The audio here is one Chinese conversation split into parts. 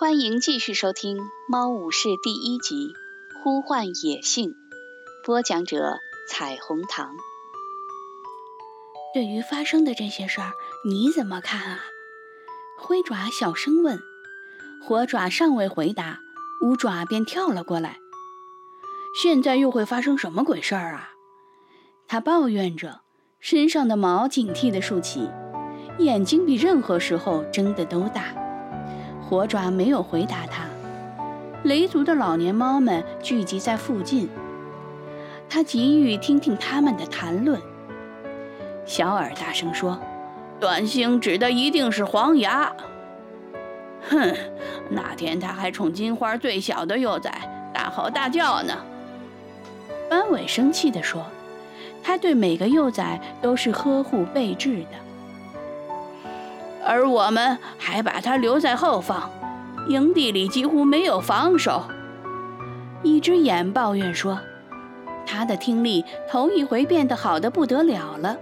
欢迎继续收听《猫武士》第一集《呼唤野性》，播讲者：彩虹糖。对于发生的这些事儿，你怎么看啊？灰爪小声问。火爪尚未回答，乌爪便跳了过来。现在又会发生什么鬼事儿啊？他抱怨着，身上的毛警惕地竖起，眼睛比任何时候睁得都大。火爪没有回答他。雷族的老年猫们聚集在附近，他急于听听他们的谈论。小耳大声说：“短星指的一定是黄牙。”哼，那天他还冲金花最小的幼崽大吼大叫呢。斑尾生气地说：“他对每个幼崽都是呵护备至的，而我们还把他留在后方，营地里几乎没有防守。”一只眼抱怨说：“他的听力头一回变得好的不得了了。”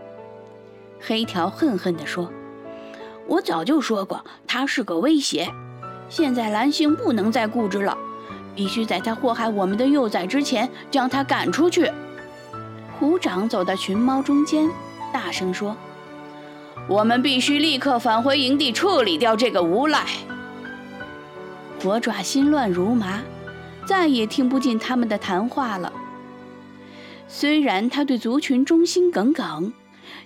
黑条恨恨地说：“我早就说过，他是个威胁。现在蓝星不能再固执了，必须在他祸害我们的幼崽之前将他赶出去。”虎掌走到群猫中间，大声说：“我们必须立刻返回营地，处理掉这个无赖。”火爪心乱如麻，再也听不进他们的谈话了。虽然他对族群忠心耿耿。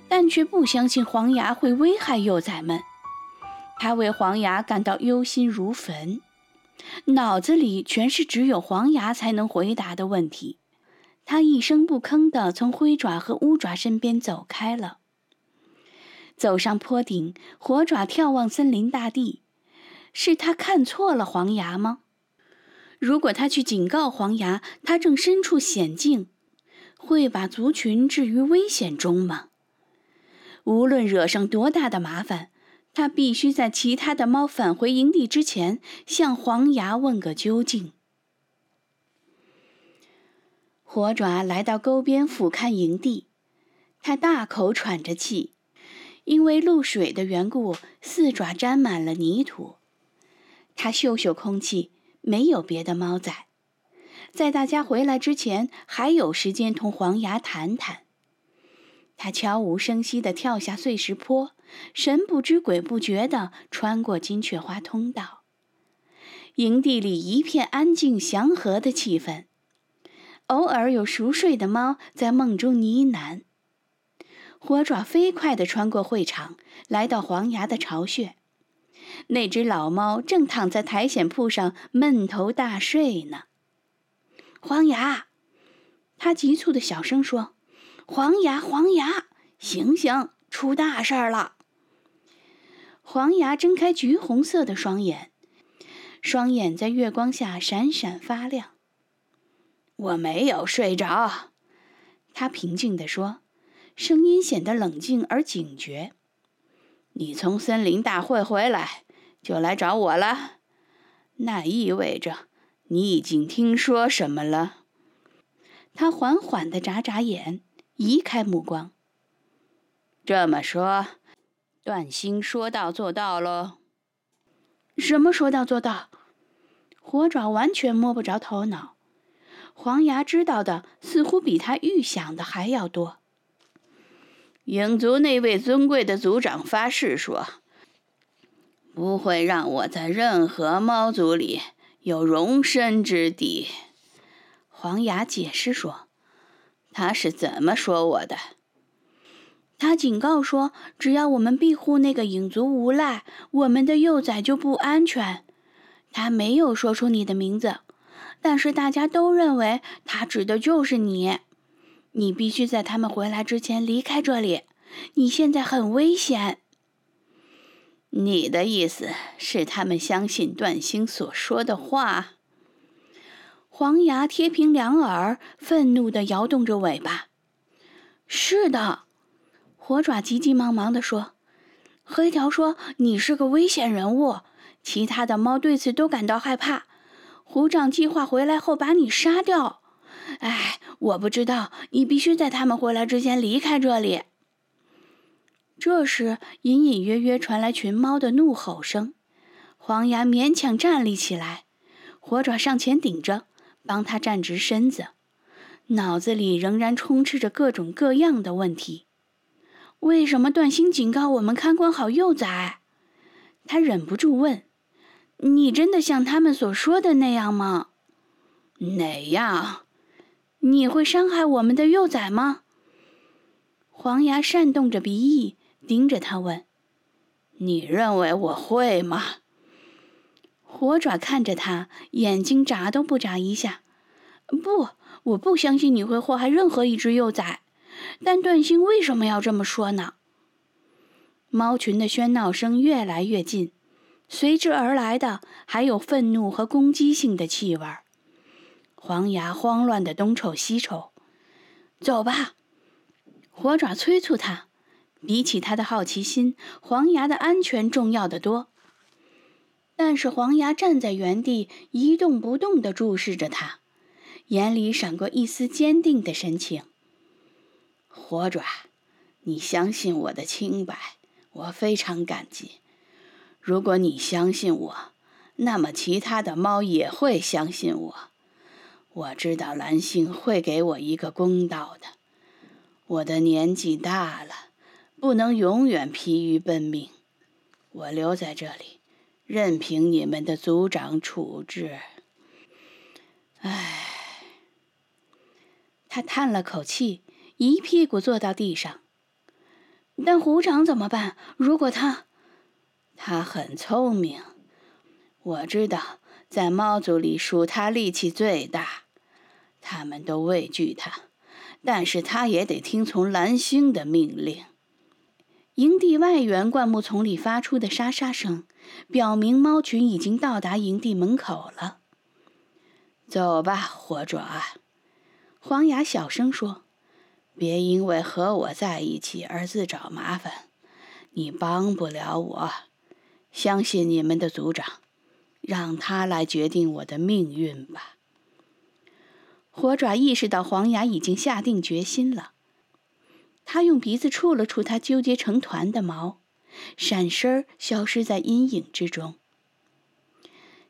但却不相信黄牙会危害幼崽们，他为黄牙感到忧心如焚，脑子里全是只有黄牙才能回答的问题。他一声不吭地从灰爪和乌爪身边走开了。走上坡顶，火爪眺望森林大地，是他看错了黄牙吗？如果他去警告黄牙，他正身处险境，会把族群置于危险中吗？无论惹上多大的麻烦，他必须在其他的猫返回营地之前向黄牙问个究竟。火爪来到沟边俯瞰营地，他大口喘着气，因为露水的缘故，四爪沾满了泥土。他嗅嗅空气，没有别的猫在，在大家回来之前，还有时间同黄牙谈谈。他悄无声息地跳下碎石坡，神不知鬼不觉地穿过金雀花通道。营地里一片安静祥和的气氛，偶尔有熟睡的猫在梦中呢喃。火爪飞快地穿过会场，来到黄牙的巢穴。那只老猫正躺在苔藓铺上闷头大睡呢。黄牙，他急促的小声说。黄牙，黄牙，醒醒！出大事儿了！黄牙睁开橘红色的双眼，双眼在月光下闪闪发亮。我没有睡着，他平静地说，声音显得冷静而警觉。你从森林大会回来就来找我了，那意味着你已经听说什么了？他缓缓地眨眨眼。移开目光。这么说，段星说到做到喽？什么说到做到？火爪完全摸不着头脑。黄牙知道的似乎比他预想的还要多。影族那位尊贵的族长发誓说，不会让我在任何猫族里有容身之地。黄牙解释说。他是怎么说我的？他警告说，只要我们庇护那个影族无赖，我们的幼崽就不安全。他没有说出你的名字，但是大家都认为他指的就是你。你必须在他们回来之前离开这里。你现在很危险。你的意思是，他们相信段星所说的话？黄牙贴平两耳，愤怒地摇动着尾巴。是的，火爪急急忙忙地说：“黑条说你是个危险人物，其他的猫对此都感到害怕。虎掌计划回来后把你杀掉。哎，我不知道，你必须在他们回来之前离开这里。”这时，隐隐约约传来群猫的怒吼声。黄牙勉强站立起来，火爪上前顶着，帮他站直身子，脑子里仍然充斥着各种各样的问题。为什么段星警告我们看管好幼崽？他忍不住问：“你真的像他们所说的那样吗？哪样？你会伤害我们的幼崽吗？”黄牙扇动着鼻翼，盯着他问：“你认为我会吗？”火爪看着他，眼睛眨都不眨一下。“不，我不相信你会祸害任何一只幼崽。但段星为什么要这么说呢？”猫群的喧闹声越来越近，随之而来的还有愤怒和攻击性的气味。黄牙慌乱地东瞅西瞅，走吧，火爪催促他。比起他的好奇心，黄牙的安全重要的多。但是黄牙站在原地一动不动地注视着他，眼里闪过一丝坚定的神情。火爪，你相信我的清白。我非常感激。如果你相信我，那么其他的猫也会相信我。我知道蓝星会给我一个公道的。我的年纪大了，不能永远疲于奔命。我留在这里，任凭你们的族长处置。唉，他叹了口气，一屁股坐到地上。但虎掌怎么办？如果他……他很聪明，我知道，在猫族里属他力气最大，他们都畏惧他，但是他也得听从蓝星的命令。营地外缘灌木丛里发出的沙沙声，表明猫群已经到达营地门口了。走吧，火爪，黄牙小声说。别因为和我在一起而自找麻烦，你帮不了我。相信你们的族长，让他来决定我的命运吧。火爪意识到黄牙已经下定决心了，他用鼻子触了触他纠结成团的毛，闪身消失在阴影之中。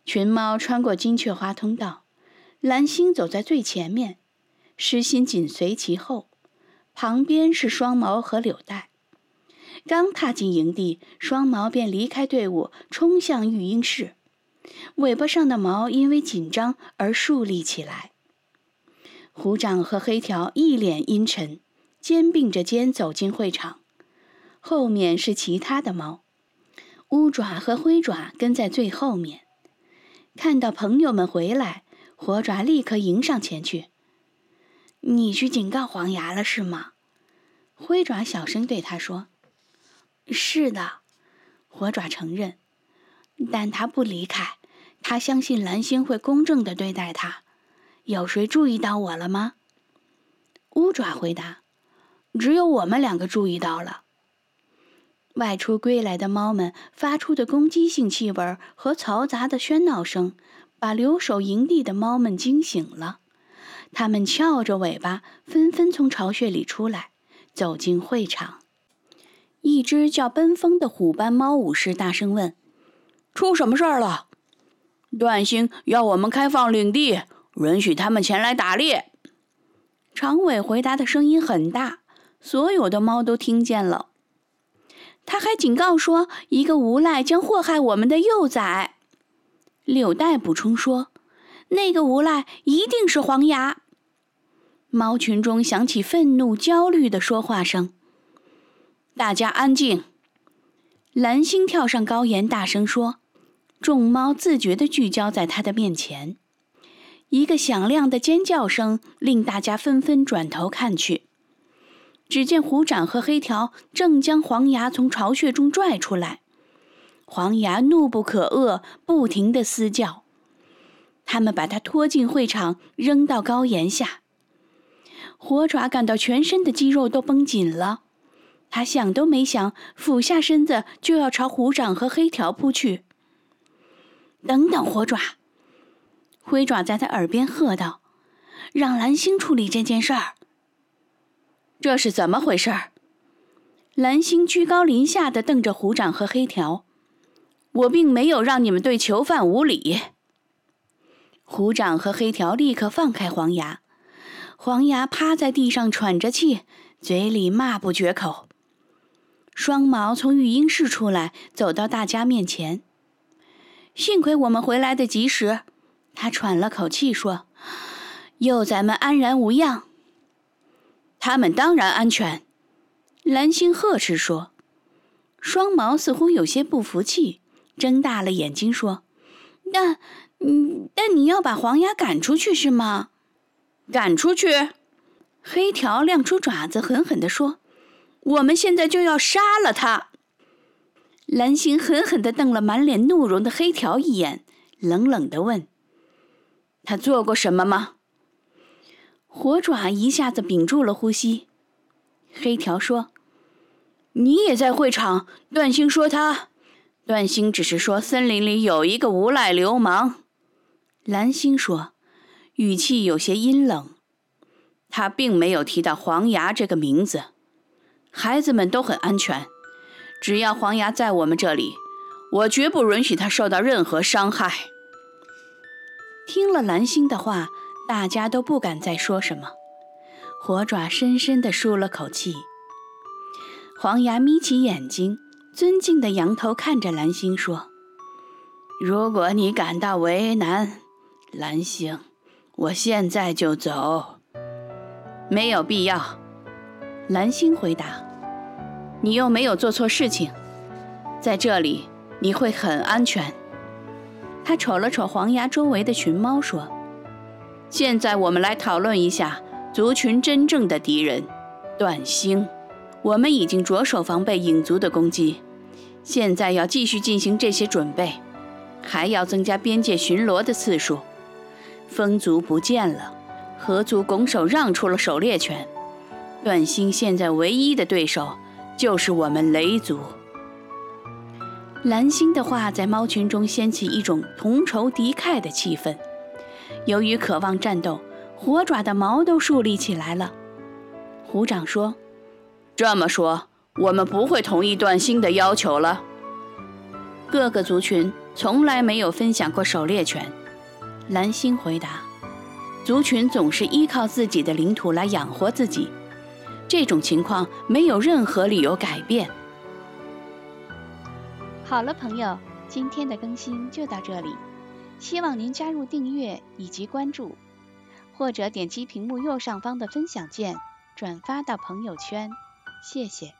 群猫穿过金雀花通道，蓝星走在最前面，诗心紧随其后。旁边是双毛和柳带，刚踏进营地，双毛便离开队伍，冲向育婴室，尾巴上的毛因为紧张而竖立起来。虎掌和黑条一脸阴沉，肩并着肩走进会场，后面是其他的猫，乌爪和灰爪跟在最后面。看到朋友们回来，火爪立刻迎上前去。你去警告黄牙了是吗？灰爪小声对他说：“是的。”火爪承认，但他不离开。他相信蓝星会公正的对待他。有谁注意到我了吗？乌爪回答：“只有我们两个注意到了。”外出归来的猫们发出的攻击性气味和嘈杂的喧闹声，把留守营地的猫们惊醒了。它们翘着尾巴，纷纷从巢穴里出来，走进会场。一只叫奔风的虎斑猫武士大声问：“出什么事儿了？”段星要我们开放领地，允许他们前来打猎。长尾回答的声音很大，所有的猫都听见了。他还警告说：“一个无赖将祸害我们的幼崽。”柳带补充说。那个无赖一定是黄牙。猫群中响起愤怒、焦虑的说话声。大家安静。蓝星跳上高岩，大声说：“众猫自觉地聚焦在他的面前。”一个响亮的尖叫声令大家纷纷转头看去。只见虎掌和黑条正将黄牙从巢穴中拽出来。黄牙怒不可遏，不停地嘶叫。他们把他拖进会场，扔到高岩下。火爪感到全身的肌肉都绷紧了，他想都没想，俯下身子就要朝虎掌和黑条扑去。等等，火爪！灰爪在他耳边喝道：“让蓝星处理这件事儿。”这是怎么回事？蓝星居高临下的瞪着虎掌和黑条。我并没有让你们对囚犯无礼。虎掌和黑条立刻放开黄牙，黄牙趴在地上喘着气，嘴里骂不绝口。双毛从育婴室出来，走到大家面前。幸亏我们回来的及时，他喘了口气说：“幼崽们安然无恙。”他们当然安全，蓝星呵斥说。双毛似乎有些不服气，睁大了眼睛说：“但，嗯，但你要把黄牙赶出去是吗？赶出去？”黑条亮出爪子，狠狠地说：“我们现在就要杀了他！”蓝星狠狠地瞪了满脸怒容的黑条一眼，冷冷地问：“他做过什么吗？”火爪一下子屏住了呼吸。黑条说。你也在会场？段星说他，段星只是说森林里有一个无赖流氓。蓝星说，语气有些阴冷。他并没有提到黄牙这个名字。孩子们都很安全，只要黄牙在我们这里，我绝不允许他受到任何伤害。听了蓝星的话，大家都不敢再说什么。火爪深深地舒了口气。黄牙眯起眼睛，尊敬地仰头看着蓝星说：“如果你感到为难，蓝星，我现在就走。”没有必要。”蓝星回答。“你又没有做错事情，在这里你会很安全。”他瞅了瞅黄牙周围的群猫，说：“现在我们来讨论一下族群真正的敌人——段星。”我们已经着手防备影族的攻击，现在要继续进行这些准备，还要增加边界巡逻的次数。风族不见了，河族拱手让出了狩猎权，段星现在唯一的对手就是我们雷族。蓝星的话在猫群中掀起一种同仇敌忾的气氛。由于渴望战斗，火爪的毛都竖立起来了。虎掌说。这么说，我们不会同意段星的要求了。各个族群从来没有分享过狩猎权。蓝星回答：“族群总是依靠自己的领土来养活自己，这种情况没有任何理由改变。”好了，朋友，今天的更新就到这里，希望您加入订阅以及关注，或者点击屏幕右上方的分享键，转发到朋友圈。谢谢。